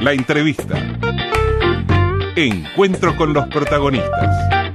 La entrevista. Encuentro con los protagonistas.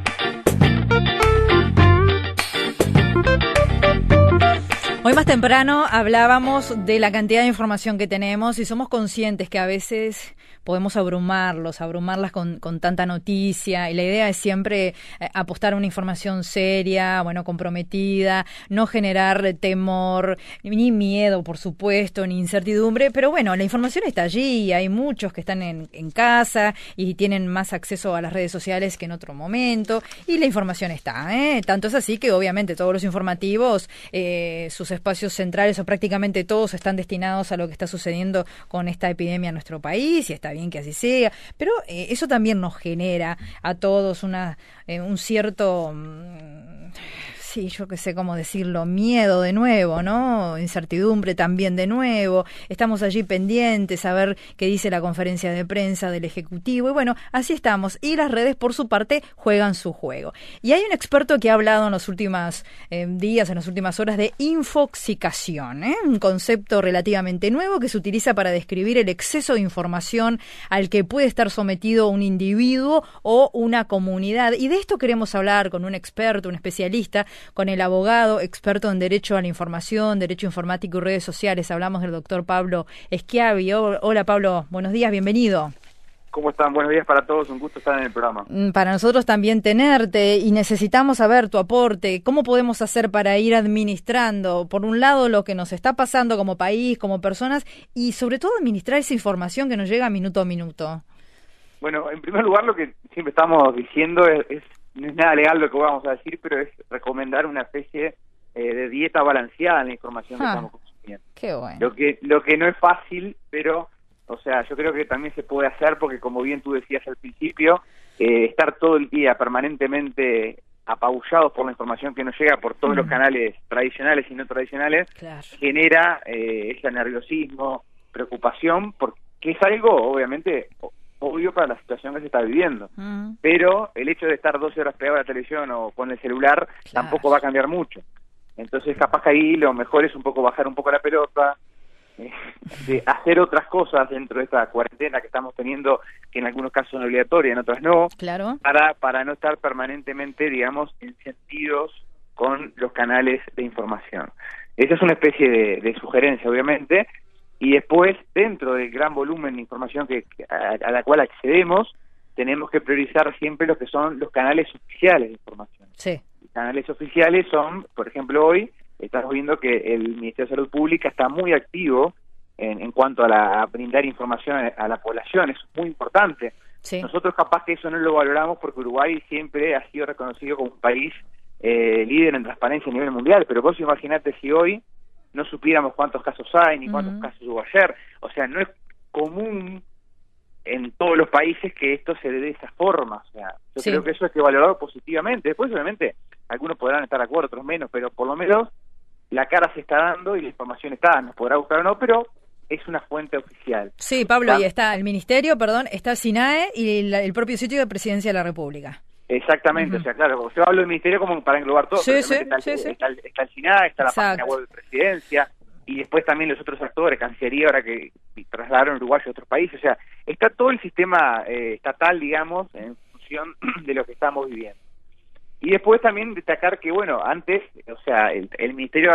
Hoy más temprano hablábamos de la cantidad de información que tenemos y somos conscientes que a veces podemos abrumarlos, abrumarlas con, con tanta noticia y la idea es siempre eh, apostar a una información seria, bueno, comprometida, no generar temor, ni miedo, por supuesto, ni incertidumbre, pero bueno, la información está allí, hay muchos que están en, en casa y tienen más acceso a las redes sociales que en otro momento y la información está, ¿eh? tanto es así que obviamente todos los informativos, eh, sus espacios centrales o prácticamente todos están destinados a lo que está sucediendo con esta epidemia en nuestro país y está bien que así sea, pero eh, eso también nos genera a todos una, eh, un cierto... Mm, sí, yo que sé cómo decirlo, miedo de nuevo, ¿no? Incertidumbre también de nuevo. Estamos allí pendientes a ver qué dice la conferencia de prensa del Ejecutivo. Y bueno, así estamos. Y las redes, por su parte, juegan su juego. Y hay un experto que ha hablado en los últimos eh, días, en las últimas horas, de infoxicación, ¿eh? un concepto relativamente nuevo que se utiliza para describir el exceso de información al que puede estar sometido un individuo o una comunidad. Y de esto queremos hablar con un experto, un especialista, con el abogado experto en Derecho a la Información, Derecho Informático y Redes Sociales. Hablamos del doctor Pablo Esquiavi. Hola Pablo, buenos días, bienvenido. ¿Cómo están? Buenos días para todos, un gusto estar en el programa. Mm, para nosotros también tenerte y necesitamos saber tu aporte. ¿Cómo podemos hacer para ir administrando, por un lado, lo que nos está pasando como país, como personas, y sobre todo administrar esa información que nos llega minuto a minuto? Bueno, en primer lugar, lo que siempre estamos diciendo es no es nada legal lo que vamos a decir, pero es recomendar una especie eh, de dieta balanceada en la información que ah, estamos consumiendo. Qué bueno. Lo que, lo que no es fácil, pero, o sea, yo creo que también se puede hacer porque, como bien tú decías al principio, eh, estar todo el día permanentemente apabullados por la información que nos llega por todos los mm. canales tradicionales y no tradicionales, genera eh, ese nerviosismo, preocupación, porque es algo, obviamente, obvio para la situación que se está viviendo. Mm. Pero el hecho de estar 12 horas pegado a la televisión o con el celular tampoco va a cambiar mucho. Entonces, capaz que ahí lo mejor es un poco bajar un poco la pelota, eh, de hacer otras cosas dentro de esta cuarentena que estamos teniendo, que en algunos casos son obligatorias, en otros no, claro. para, para no estar permanentemente, digamos, sentidos con los canales de información. Esa es una especie de, de sugerencia, obviamente, y después, dentro del gran volumen de información que, a, la cual accedemos, tenemos que priorizar siempre lo que son los canales oficiales de información. Sí. Los canales oficiales son, por ejemplo, hoy estamos viendo que el Ministerio de Salud Pública está muy activo en, en cuanto a, la, brindar información a, la población, eso es muy importante. Sí. Nosotros capaz que eso no lo valoramos porque Uruguay siempre ha sido reconocido como un país eh, líder en transparencia a nivel mundial, pero vos imaginate si hoy no supiéramos cuántos casos hay ni cuántos casos hubo ayer. O sea, no es común en todos los países que esto se dé de esa forma. O sea, yo creo que eso hay que valorarlo positivamente. Después, obviamente, algunos podrán estar de acuerdo, otros menos, pero por lo menos la cara se está dando y la información está, nos podrá gustar o no, pero es una fuente oficial. Sí, Pablo, ahí está el ministerio, perdón, está SINAE y el propio sitio de Presidencia de la República. Exactamente, o sea, claro, yo hablo del ministerio como para englobar todo. Sí, sí, está, sí, está, el, está, el SINA, está la página web de presidencia, y después también los otros actores, Cancillería, ahora que trasladaron Uruguay a otros países, o sea, está todo el sistema eh, estatal, digamos, en función de lo que estamos viviendo. Y después también destacar que, bueno, antes, o sea, el, Ministerio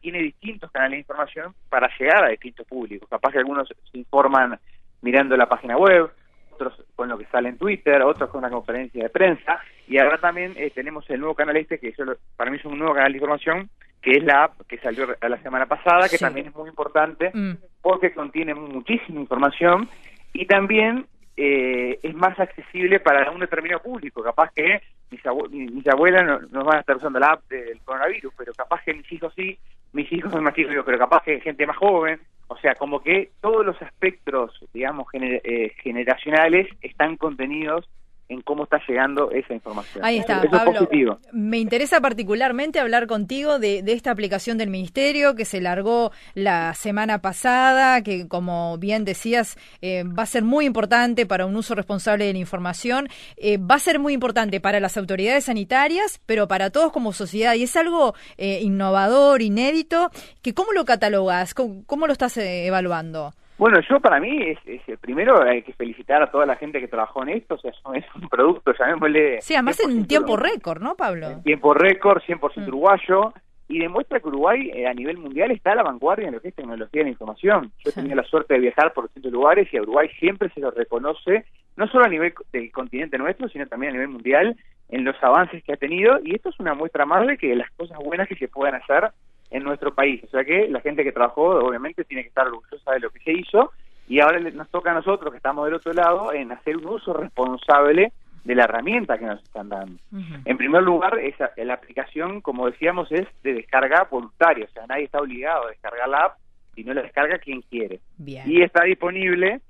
tiene distintos canales de información para llegar a distintos públicos. Capaz que algunos se informan mirando la página web, otros con lo que sale en Twitter, otros con una conferencia de prensa, y ahora también eh, tenemos el nuevo canal este, que para mí es un nuevo canal de información, que es la app que salió la semana pasada, que también es muy importante, mm. porque contiene muchísima información, y también eh, es más accesible para un determinado público. Capaz que mis, abuelas no, van a estar usando la app del coronavirus, pero capaz que mis hijos sí, mis hijos son más chicos, pero capaz que gente más joven, o sea, como que todos los espectros, digamos, eh, generacionales están contenidos en cómo está llegando esa información. Ahí está, Pablo. Me interesa particularmente hablar contigo de, esta aplicación del Ministerio que se largó la semana pasada, que como bien decías, eh, va a ser muy importante para un uso responsable de la información, eh, va a ser muy importante para las autoridades sanitarias, pero para todos como sociedad. Y es algo eh, innovador, inédito, que ¿cómo lo catalogas? ¿Cómo, lo estás evaluando? Bueno, yo para mí, es, primero hay que felicitar a toda la gente que trabajó en esto, o sea, es un producto, llamémosle... Sí, además en tiempo récord, ¿no, Pablo? En tiempo récord, 100% mm. uruguayo, y demuestra que Uruguay eh, a nivel mundial está a la vanguardia en lo que es tecnología de la información. Yo he tenido la suerte de viajar por distintos lugares y a Uruguay siempre se lo reconoce, no solo a nivel del continente nuestro, sino también a nivel mundial, en los avances que ha tenido, y esto es una muestra más de que las cosas buenas que se puedan hacer en nuestro país. O sea que la gente que trabajó obviamente tiene que estar orgullosa de lo que se hizo y ahora nos toca a nosotros que estamos del otro lado en hacer un uso responsable de la herramienta que nos están dando. En primer lugar, esa, la aplicación, como decíamos, es de descarga voluntaria, o sea, nadie está obligado a descargar la app, no la descarga quien quiere. Y está disponible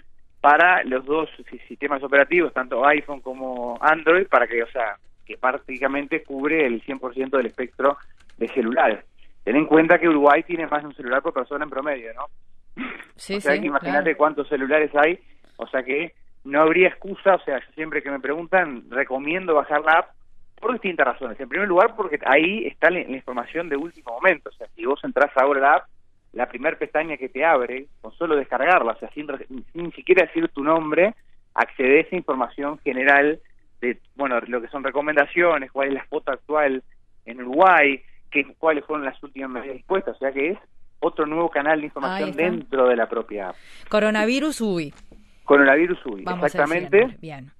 para los dos sistemas operativos, tanto iPhone como Android, para que, o sea, que prácticamente cubre el 100% del espectro de celulares. Ten en cuenta que Uruguay tiene más de un celular por persona en promedio, ¿no? Sí, o sea, sí, imagínate cuántos celulares hay, o sea que no habría excusa, o sea, siempre que me preguntan, recomiendo bajar la app por distintas razones. En primer lugar, porque ahí está la, información de último momento, o sea, si vos entras ahora a la app, la primera pestaña que te abre, con solo descargarla, o sea, sin, sin siquiera decir tu nombre, accedes a información general de, bueno, lo que son recomendaciones, cuál es la foto actual en Uruguay, que, cuáles fueron las últimas medidas dispuestas, o sea que es otro nuevo canal de información dentro de la propia app. Coronavirus UI. Coronavirus UI, exactamente. Bien.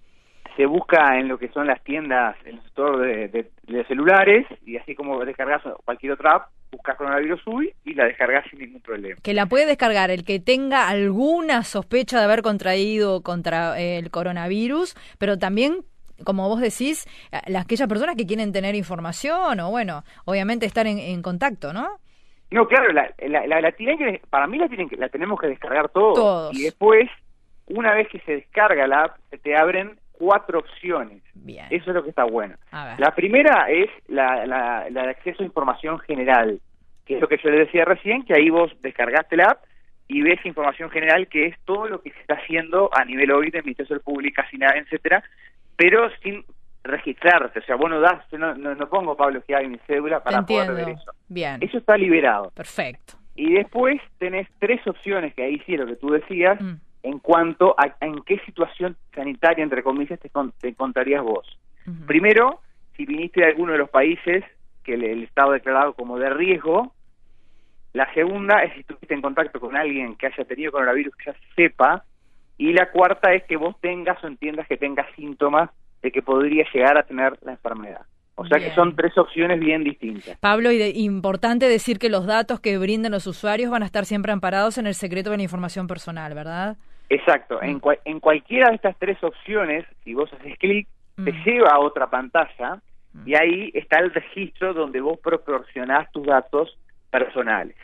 Se busca en lo que son las tiendas, en el sector de, celulares, y así como descargas cualquier otra app, buscas coronavirus UI y la descargas sin ningún problema. Que la puede descargar el que tenga alguna sospecha de haber contraído contra el coronavirus, pero también como vos decís, las aquellas personas que quieren tener información o, bueno, obviamente estar en, contacto, ¿no? No, claro, la, la, tienen que, para mí la, tienen que, la tenemos que descargar todos. Y después, una vez que se descarga la app, te abren cuatro opciones. Bien. Eso es lo que está bueno. La primera es la, la, la de acceso a información general, que es lo que yo le decía recién, que ahí vos descargaste la app y ves información general que es todo lo que se está haciendo a nivel hoy de Ministerio Pública, nada, etcétera, pero sin registrarse. O sea, vos no das, no, no, pongo Pablo que hay mi cédula para poder ver eso. Bien. Eso está liberado. Perfecto. Y después tenés tres opciones que ahí sí lo que tú decías mm. en cuanto a, en qué situación sanitaria, entre comillas, te, encontrarías vos. Primero, si viniste de alguno de los países que el, el Estado ha declarado como de riesgo, la segunda es si estuviste en contacto con alguien que haya tenido coronavirus que ya sepa y la cuarta es que vos tengas o entiendas que tengas síntomas de que podría llegar a tener la enfermedad. O sea que son tres opciones bien distintas. Pablo, y importante decir que los datos que brinden los usuarios van a estar siempre amparados en el secreto de la información personal, ¿verdad? Exacto. En, mm. en cualquiera de estas tres opciones, si vos haces clic, te mm. lleva a otra pantalla y ahí está el registro donde vos proporcionás tus datos personales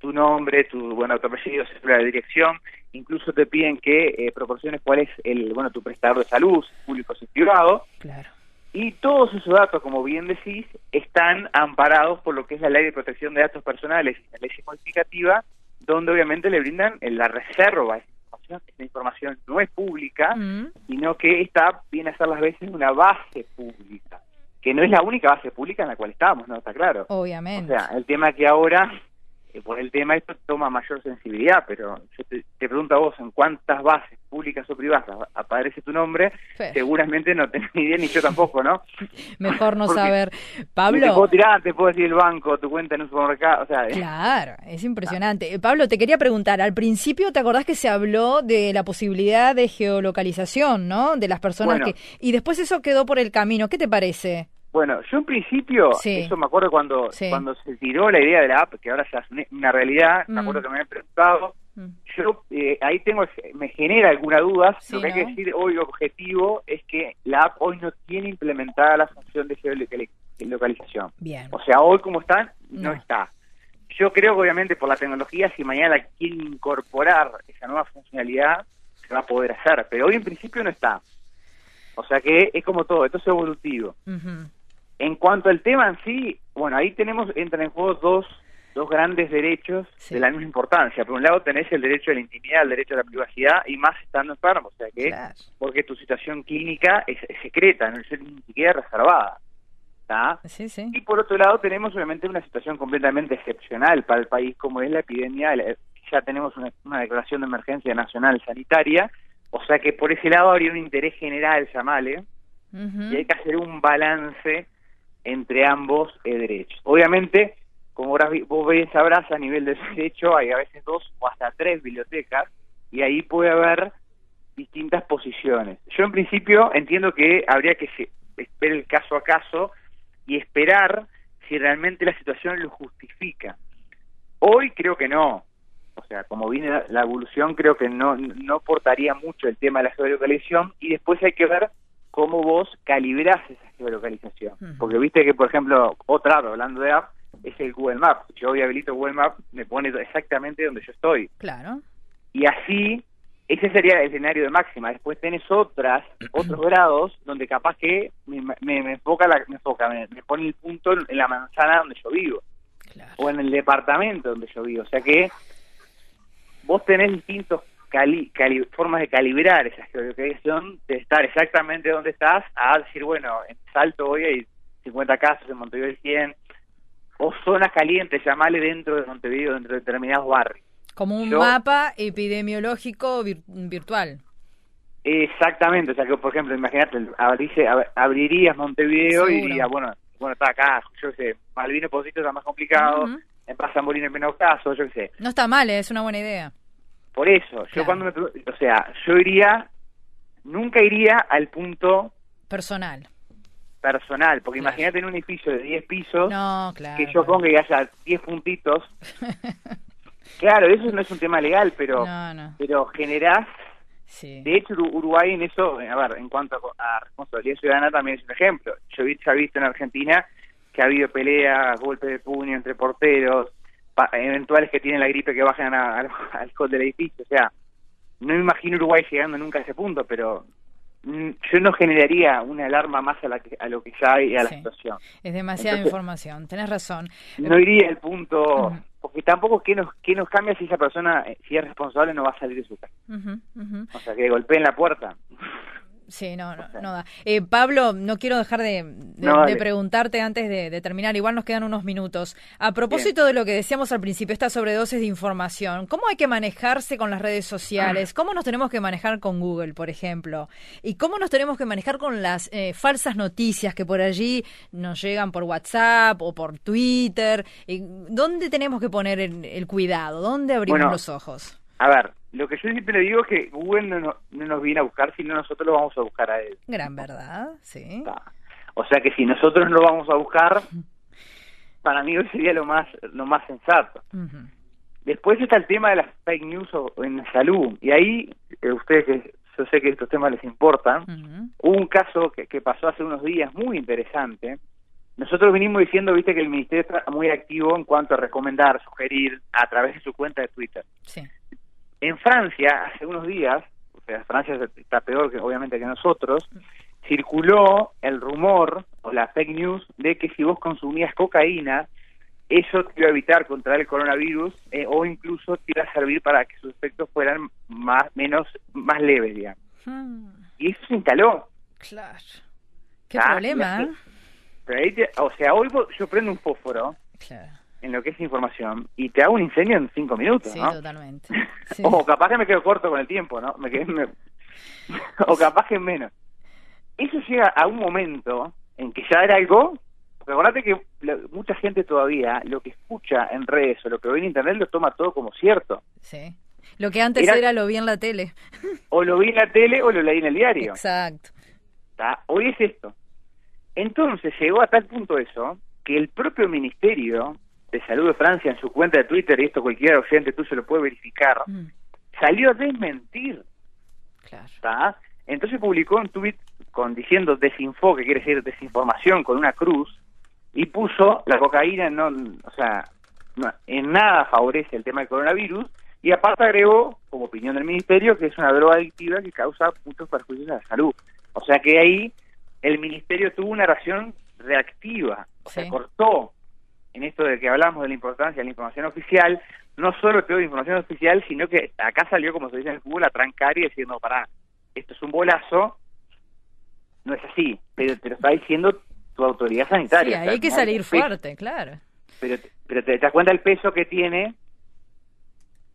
tu nombre, tu bueno, tu apellido, dirección, incluso te piden que eh, proporciones cuál es el bueno tu prestador de salud, público o privado. Claro. Y todos esos datos, como bien decís, están amparados por lo que es la ley de protección de datos personales y la ley modificativa, donde obviamente le brindan la reserva esa información. Esta información no es pública, mm. sino que está, viene a ser las veces una base pública, que no es la única base pública en la cual estamos, ¿no? Está claro. Obviamente. O sea, el tema que ahora por el tema esto toma mayor sensibilidad, pero yo te, pregunto a vos, ¿en cuántas bases públicas o privadas aparece tu nombre? Seguramente no tenés ni idea, ni yo tampoco, ¿no? Mejor no saber. Pablo... Te puedo tirar, te puedo decir el banco, tu cuenta en un supermercado, o sea... Claro, es impresionante. Eh, Pablo, te quería preguntar, al principio te acordás que se habló de la posibilidad de geolocalización, ¿no? De las personas que... Y después eso quedó por el camino, ¿qué te parece? Bueno, yo en principio, eso me acuerdo cuando cuando se tiró la idea de la app, que ahora ya es una realidad, me mm. acuerdo que me habían preguntado, mm. yo eh, ahí tengo, me genera alguna duda, lo que hay que decir hoy objetivo es que la app hoy no tiene implementada la función de geolocalización. Bien. O sea, hoy como están, no. está. Yo creo que obviamente por la tecnología, si mañana quieren incorporar esa nueva funcionalidad, se va a poder hacer, pero hoy en principio no está. O sea que es como todo, esto es evolutivo. En cuanto al tema en sí, bueno, ahí tenemos, entran en juego dos, dos grandes derechos de la misma importancia. Por un lado tenés el derecho a la intimidad, el derecho a la privacidad, y más estando enfermo, o sea que, porque tu situación clínica es, secreta, no es ni siquiera reservada. Sí, sí. Y por otro lado tenemos obviamente una situación completamente excepcional para el país como es la epidemia, ya tenemos una, declaración de emergencia nacional sanitaria, o sea que por ese lado habría un interés general, llamale, y hay que hacer un balance entre ambos eh, derechos. Obviamente, como vos ves, sabrás, a nivel de derecho hay a veces dos o hasta tres bibliotecas y ahí puede haber distintas posiciones. Yo en principio entiendo que habría que ver el caso a caso y esperar si realmente la situación lo justifica. Hoy creo que no. O sea, como viene la, evolución, creo que no, no aportaría mucho el tema de la geolocalización y después hay que ver cómo vos calibrás esa geolocalización. Porque viste que, por ejemplo, otra hablando de app, es el Google Maps. Yo hoy habilito Google Maps, me pone exactamente donde yo estoy. Claro. Y así, ese sería el escenario de máxima. Después tenés otras, otros grados, donde capaz que me, me, enfoca, la, me, enfoca me, pone el punto en la manzana donde yo vivo. O en el departamento donde yo vivo. O sea que vos tenés distintos cali, formas de calibrar esa geolocalización, de estar exactamente donde estás, a decir, bueno, en Salto hoy hay 50 casos, en Montevideo hay 100, o zonas calientes, llamale dentro de Montevideo, dentro de determinados barrios. Como un mapa epidemiológico virtual. Exactamente, o sea que por ejemplo, imagínate, abrirías Montevideo y dirías, bueno, bueno, está acá, yo qué sé, Malvino Posito está más complicado, en Pasa en menos casos, yo qué sé. No está mal, ¿eh? es una buena idea. Por eso, yo cuando me... O sea, yo iría, nunca iría al punto... Personal. Personal, porque imagínate en un edificio de 10 pisos, no, claro, que yo ponga y haya 10 puntitos. claro, eso no es un tema legal, pero, pero generás Sí. De hecho, Uruguay en eso, a ver, en cuanto a, responsabilidad ciudadana también es un ejemplo. Yo he visto en Argentina que ha habido peleas, golpes de puño entre porteros, eventuales que tienen la gripe que bajan al alcohol del edificio. O sea, no me imagino Uruguay llegando nunca a ese punto, pero mm, yo no generaría una alarma más a, la a lo que ya hay a la situación. Es demasiada información, tenés razón. No iría al punto, porque tampoco qué nos, qué nos cambia si esa persona, eh, si es responsable, no va a salir de su casa. O sea, que golpeen la puerta. Sí, no, no, no da. Eh, Pablo, no quiero dejar de, preguntarte antes de, terminar, igual nos quedan unos minutos. A propósito de lo que decíamos al principio, esta sobredosis de información, ¿cómo hay que manejarse con las redes sociales? ¿Cómo nos tenemos que manejar con Google, por ejemplo? ¿Y cómo nos tenemos que manejar con las eh, falsas noticias que por allí nos llegan por WhatsApp o por Twitter? ¿Dónde tenemos que poner el, cuidado? ¿Dónde abrimos los ojos? A ver, lo que yo siempre le digo es que Google no, nos viene a buscar, sino nosotros lo vamos a buscar a él. Gran verdad, sí. O sea que si nosotros lo vamos a buscar, para mí hoy sería lo más lo más sensato. Después está el tema de las fake news en salud. Y ahí, eh, ustedes que yo sé que estos temas les importan, hubo un caso que, que pasó hace unos días muy interesante. Nosotros venimos diciendo, viste, que el ministerio está muy activo en cuanto a recomendar, sugerir a través de su cuenta de Twitter. Sí. En Francia, hace unos días, o sea, Francia está peor que obviamente que nosotros, circuló el rumor o la fake news de que si vos consumías cocaína, eso te iba a evitar contraer el coronavirus eh, o incluso te iba a servir para que sus efectos fueran más menos más leves, digamos. Hmm. Y eso se instaló. Claro. Qué ah, problema, ¿eh? o sea, hoy yo prendo un fósforo. Claro en lo que es información y te hago un incendio en cinco minutos, sí, totalmente. o capaz que me quedo corto con el tiempo, ¿no? Me o capaz que menos. Eso llega a un momento en que ya era algo... Porque que mucha gente todavía lo que escucha en redes o lo que ve en internet lo toma todo como cierto. Sí. Lo que antes era, lo vi en la tele. o lo vi en la tele o lo leí en el diario. Exacto. Hoy es esto. Entonces llegó a tal punto eso que el propio ministerio de Salud de Francia en su cuenta de Twitter, y esto cualquier oyente tú se lo puede verificar, mm. salió a desmentir. Claro. Entonces publicó un tweet con diciendo desinfo, que quiere decir desinformación con una cruz, y puso la cocaína no, o sea, en nada favorece el tema del coronavirus, y aparte agregó, como opinión del ministerio, que es una droga adictiva que causa muchos perjuicios a la salud. O sea que ahí el ministerio tuvo una reacción reactiva, o sea, cortó en esto de que hablamos de la importancia de la información oficial, no solo doy información oficial, sino que acá salió, como se dice en el fútbol, a trancar y decir, no, pará, esto es un bolazo, no es así, pero te lo está diciendo tu autoridad sanitaria. Sí, hay que salir fuerte, claro. Pero, pero te, das cuenta el peso que tiene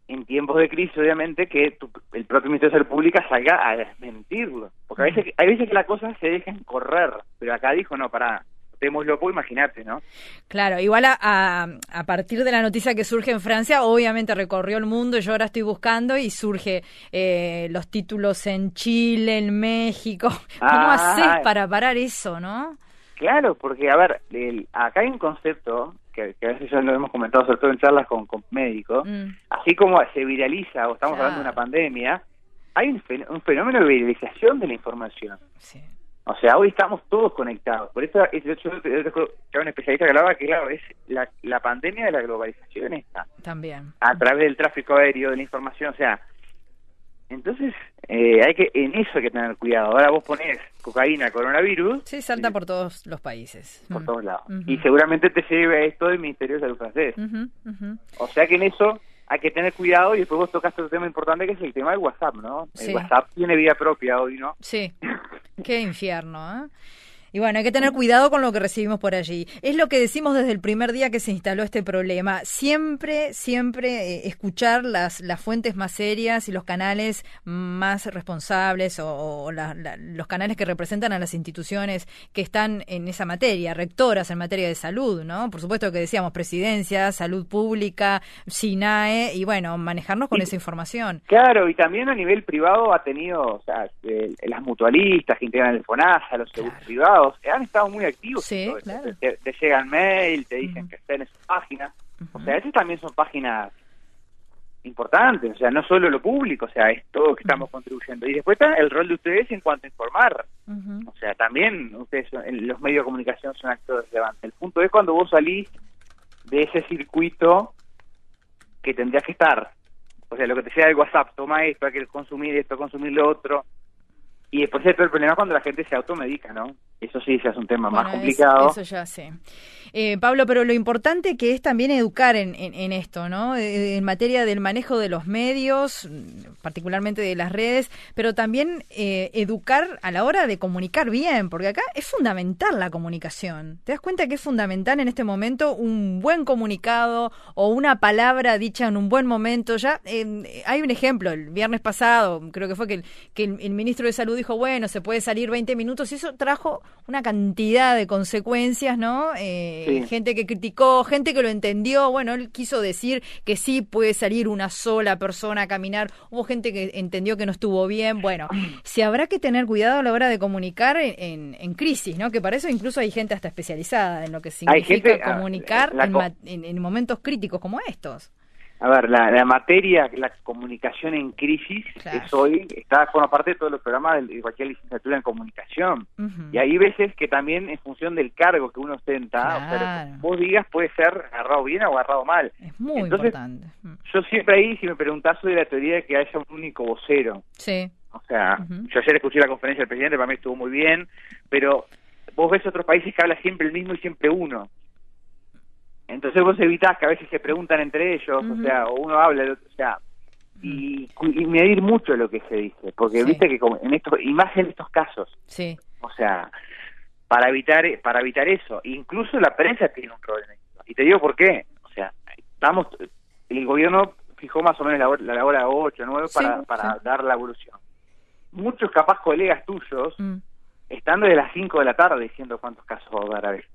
en tiempos de crisis, obviamente, que el propio Ministerio de Salud Pública salga a desmentirlo. Porque a veces, hay veces que las cosas se dejan correr, pero acá dijo, no, para lo loco, imagínate, ¿no? Claro, igual a, a, partir de la noticia que surge en Francia, obviamente recorrió el mundo, yo ahora estoy buscando y surge eh, los títulos en Chile, en México. ¿Cómo ah, haces para parar eso, no? Claro, porque, a ver, acá hay un concepto que, a veces ya lo hemos comentado, sobre todo en charlas con, médicos, mm. así como se viraliza o estamos hablando de una pandemia, hay un, un, fenómeno de viralización de la información. Sí. O sea, hoy estamos todos conectados. Por eso, yo, yo, yo, un especialista que hablaba que, claro, es la, la pandemia de la globalización esta. También. A través del tráfico aéreo, de la información, o sea. Entonces, eh, hay que en eso hay que tener cuidado. Ahora vos ponés cocaína, coronavirus. Sí, salta por todos los países. Por todos lados. Y seguramente te lleve esto del Ministerio de Salud francés. O sea que en eso hay que tener cuidado y después vos tocaste otro tema importante que es el tema del WhatsApp, ¿no? El WhatsApp tiene vida propia hoy, ¿no? Sí. Qué infierno, ¿eh? Y bueno, hay que tener cuidado con lo que recibimos por allí. Es lo que decimos desde el primer día que se instaló este problema. Siempre, siempre eh, escuchar las, las fuentes más serias y los canales más responsables o, los canales que representan a las instituciones que están en esa materia, rectoras en materia de salud, ¿no? Por supuesto que decíamos presidencia, salud pública, SINAE, y bueno, manejarnos con esa información. Claro, y también a nivel privado ha tenido, o sea, las mutualistas que integran el FONASA, los seguros privados, han estado muy activos. Sí, claro. te, llegan mail, te dicen que estén en su página. O sea, esas también son páginas importantes, o sea, no solo lo público, o sea, es todo que estamos contribuyendo. Y después está el rol de ustedes en cuanto a informar. O sea, también ustedes, los medios de comunicación son actores relevantes. El punto es cuando vos salís de ese circuito que tendrías que estar. O sea, lo que te sea el WhatsApp, toma esto, hay que consumir esto, consumir lo otro. Y después el problema cuando la gente se automedica, ¿no? Eso sí se hace un tema más complicado. Eso, ya sé. Eh, Pablo, pero lo importante que es también educar en, esto, ¿no? Eh, en materia del manejo de los medios, particularmente de las redes, pero también eh, educar a la hora de comunicar bien, porque acá es fundamental la comunicación. ¿Te das cuenta que es fundamental en este momento un buen comunicado o una palabra dicha en un buen momento? Ya hay un ejemplo, el viernes pasado, creo que fue que, que el, el ministro de Salud dijo, bueno, se puede salir 20 minutos y eso trajo una cantidad de consecuencias, ¿no? Eh, gente que criticó, gente que lo entendió, bueno, él quiso decir que sí puede salir una sola persona a caminar, hubo gente que entendió que no estuvo bien, bueno, se habrá que tener cuidado a la hora de comunicar en, en, crisis, ¿no? Que para eso incluso hay gente hasta especializada en lo que significa ah, comunicar en momentos críticos como estos. A ver, la, materia, la comunicación en crisis, es hoy, está forma parte de todos los programas de, cualquier licenciatura en comunicación. Y hay veces que también en función del cargo que uno ostenta, o sea, lo que vos digas puede ser agarrado bien o agarrado mal. Es muy importante. Mm. Yo siempre ahí, si me preguntás, soy de la teoría de que haya un único vocero. Sí. O sea, yo ayer escuché la conferencia del presidente, para mí estuvo muy bien, pero vos ves otros países que habla siempre el mismo y siempre uno. Entonces vos evitás que a veces se preguntan entre ellos, o sea, o uno habla, o sea, y, medir mucho lo que se dice, porque viste que como en estos, y más en estos casos, sí. o sea, para evitar para evitar eso, incluso la prensa tiene un rol en esto. Y te digo por qué, o sea, estamos, el gobierno fijó más o menos la, hora, la hora 8, 9 para, para dar la evolución. Muchos capaz colegas tuyos mm. están desde las 5 de la tarde diciendo cuántos casos va a dar a veces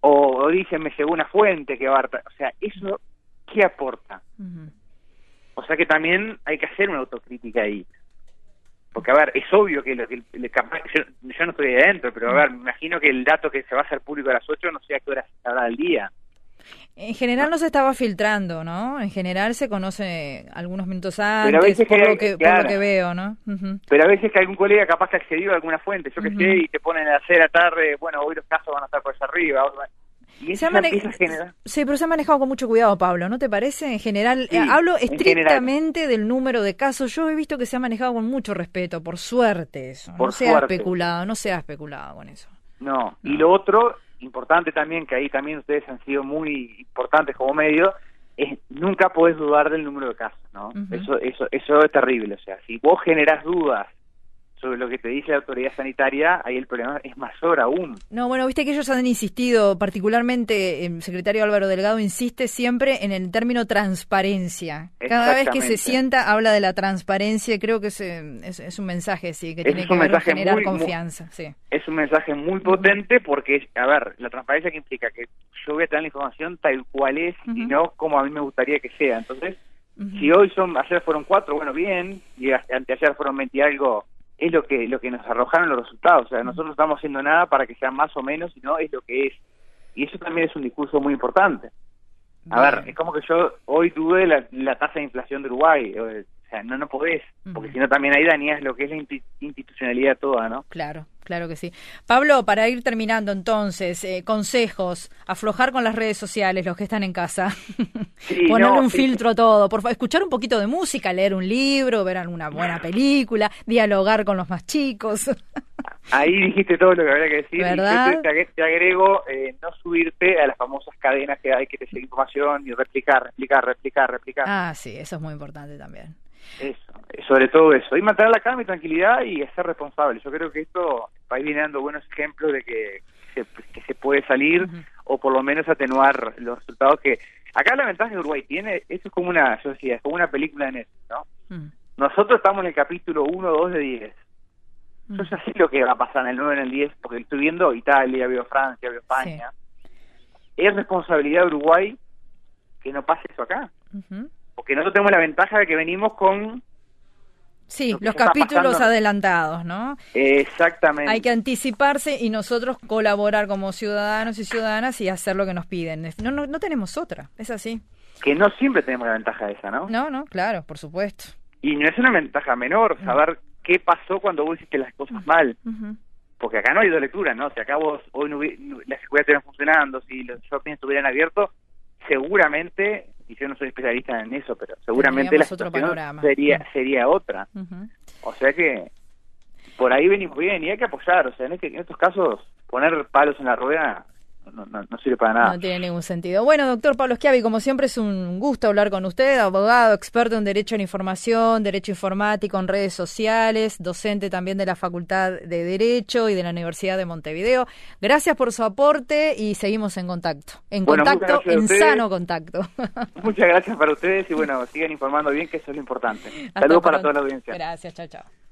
o, dicen me llegó una fuente que va o sea eso qué aporta o sea que también hay que hacer una autocrítica ahí. Porque a ver es obvio que, lo, que yo, no estoy ahí adentro pero a ver me imagino que el dato que se va a hacer público a las 8 no sé a qué hora se habrá del día en general no se estaba filtrando, ¿no? En general se conoce algunos minutos antes, por, lo que, por, lo que, veo, ¿no? Pero a veces que algún colega capaz que accedió a alguna fuente, yo que sé, y te ponen a hacer a tarde, bueno, hoy los casos van a estar por allá arriba. Y se Sí, pero se ha manejado con mucho cuidado, Pablo, ¿no te parece? En general, eh, hablo estrictamente del número de casos. Yo he visto que se ha manejado con mucho respeto, por suerte eso. no se ha especulado, no se ha especulado con eso. No. y lo otro, importante también, que ahí también ustedes han sido muy importantes como medio, es nunca podés dudar del número de casos, ¿no? Eso eso eso es terrible, o sea, si vos generás dudas sobre lo que te dice la autoridad sanitaria, ahí el problema es mayor aún. No, bueno, viste que ellos han insistido, particularmente el secretario Álvaro Delgado insiste siempre en el término transparencia. Cada vez que se sienta habla de la transparencia, y creo que es, es, un mensaje, sí, que tiene que generar confianza. sí. Es un mensaje muy potente porque, a ver, la transparencia que implica que yo voy a tener la información tal cual es y no como a mí me gustaría que sea. Entonces, si hoy son, ayer fueron cuatro, bueno, bien, y anteayer fueron 20 algo, es lo que lo que nos arrojaron los resultados. O sea, nosotros no estamos haciendo nada para que sea más o menos, sino es lo que es. Y eso también es un discurso muy importante. A ver, es como que yo hoy tuve la, la tasa de inflación de Uruguay. O sea, no, no podés, porque si no también ahí dañas lo que es la institucionalidad toda, ¿no? Claro, claro que sí. Pablo, para ir terminando entonces, eh, consejos, aflojar con las redes sociales, los que están en casa, ponerle un filtro a todo, por favor, escuchar un poquito de música, leer un libro, ver alguna buena película, dialogar con los más chicos. Ahí dijiste todo lo que habría que decir. ¿verdad? te, agrego eh, no subirte a las famosas cadenas que hay que te seguir información y replicar, replicar, replicar, replicar. Ah, sí, eso es muy importante también. Eso, sobre todo eso. Y mantener la calma y tranquilidad y ser responsable. Yo creo que esto va a ir dando buenos ejemplos de que se, que se puede salir o por lo menos atenuar los resultados que... Acá la ventaja que Uruguay tiene, esto es como una, yo decía, es como una película de Netflix, ¿no? Nosotros estamos en el capítulo 1, 2 de 10. Yo ya sé lo que va a pasar en el 9, en el 10, porque estoy viendo Italia, veo Francia, veo España. Es responsabilidad de Uruguay que no pase eso acá porque nosotros tenemos la ventaja de que venimos con... Sí, los capítulos adelantados, ¿no? Exactamente. Hay que anticiparse y nosotros colaborar como ciudadanos y ciudadanas y hacer lo que nos piden. No, no, no tenemos otra, es así. Que no siempre tenemos la ventaja esa, ¿no? No, no, claro, por supuesto. Y no es una ventaja menor saber qué pasó cuando vos hiciste las cosas mal. Porque acá no hay dos lecturas, ¿no? Si acá vos hoy no, las escuelas estuvieran funcionando, si los shoppings estuvieran abiertos, seguramente y yo no soy especialista en eso, pero seguramente la situación sería, sería otra. O sea que por ahí venimos bien y hay que apoyar, o sea, en, este, en estos casos poner palos en la rueda no, no, sirve para nada. No tiene ningún sentido. Bueno, doctor Pablo Schiavi, como siempre es un gusto hablar con usted, abogado, experto en Derecho a la Información, Derecho Informático en redes sociales, docente también de la Facultad de Derecho y de la Universidad de Montevideo. Gracias por su aporte y seguimos en contacto. En contacto, en sano contacto. Muchas gracias para ustedes y bueno, sigan informando bien que eso es lo importante. Saludos para toda la audiencia. Gracias, chao, chao.